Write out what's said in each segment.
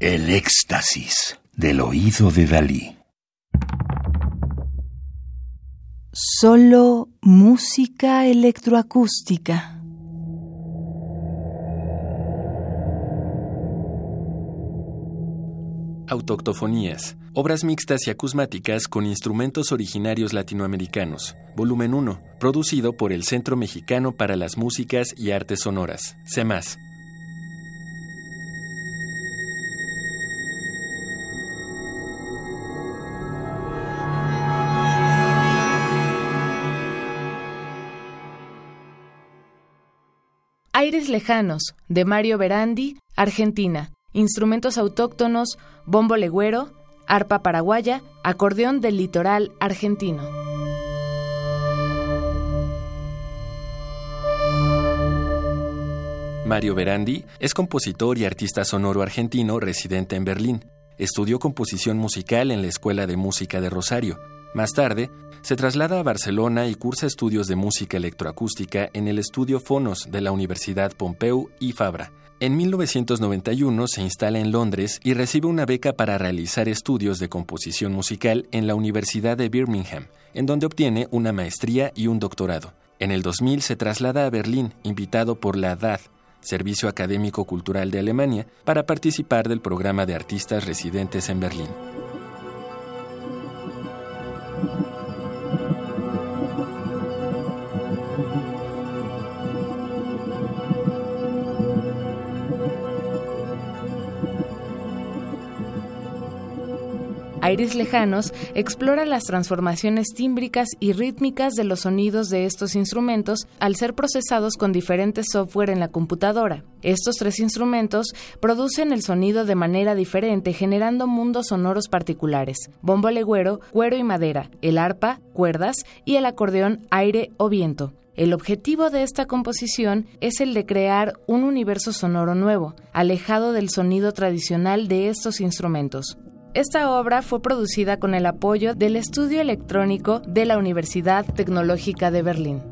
El éxtasis del oído de Dalí. Solo música electroacústica. Autoctofonías. Obras mixtas y acusmáticas con instrumentos originarios latinoamericanos. Volumen 1. Producido por el Centro Mexicano para las Músicas y Artes Sonoras. CEMAS. Aires Lejanos, de Mario Berandi, Argentina. Instrumentos autóctonos, bombo legüero, arpa paraguaya, acordeón del litoral argentino. Mario Berandi es compositor y artista sonoro argentino residente en Berlín. Estudió composición musical en la Escuela de Música de Rosario. Más tarde, se traslada a Barcelona y cursa estudios de música electroacústica en el estudio Fonos de la Universidad Pompeu y Fabra. En 1991 se instala en Londres y recibe una beca para realizar estudios de composición musical en la Universidad de Birmingham, en donde obtiene una maestría y un doctorado. En el 2000 se traslada a Berlín, invitado por la DAD, Servicio Académico Cultural de Alemania, para participar del programa de artistas residentes en Berlín. Thank you. Aires Lejanos explora las transformaciones tímbricas y rítmicas de los sonidos de estos instrumentos al ser procesados con diferentes software en la computadora. Estos tres instrumentos producen el sonido de manera diferente, generando mundos sonoros particulares: bombo cuero y madera, el arpa, cuerdas y el acordeón, aire o viento. El objetivo de esta composición es el de crear un universo sonoro nuevo, alejado del sonido tradicional de estos instrumentos. Esta obra fue producida con el apoyo del Estudio Electrónico de la Universidad Tecnológica de Berlín.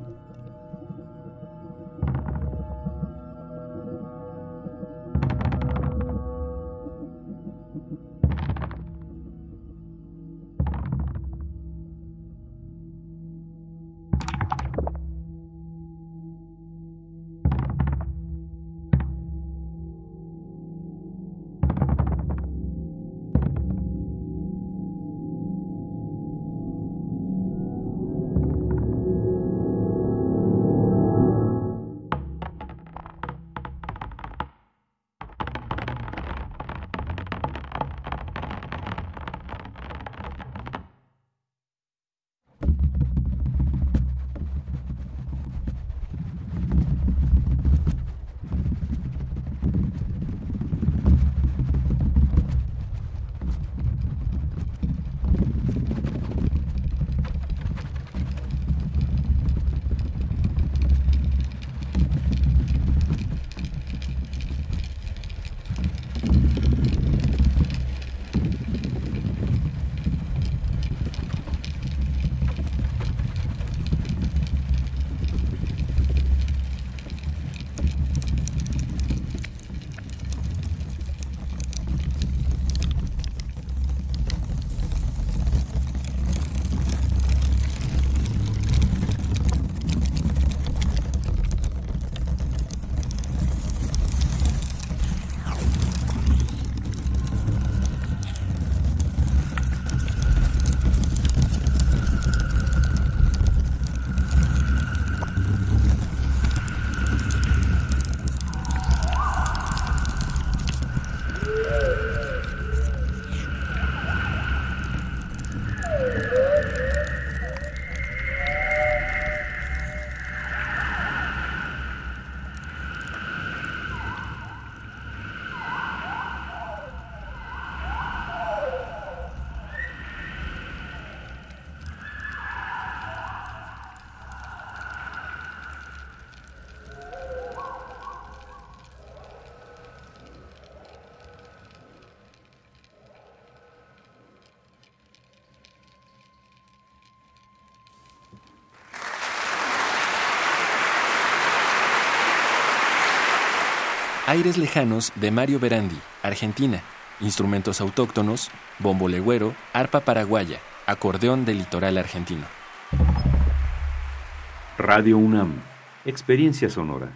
Aires Lejanos de Mario Berandi, Argentina. instrumentos autóctonos, bombo legüero, arpa paraguaya, acordeón del litoral argentino. Radio UNAM, experiencia sonora.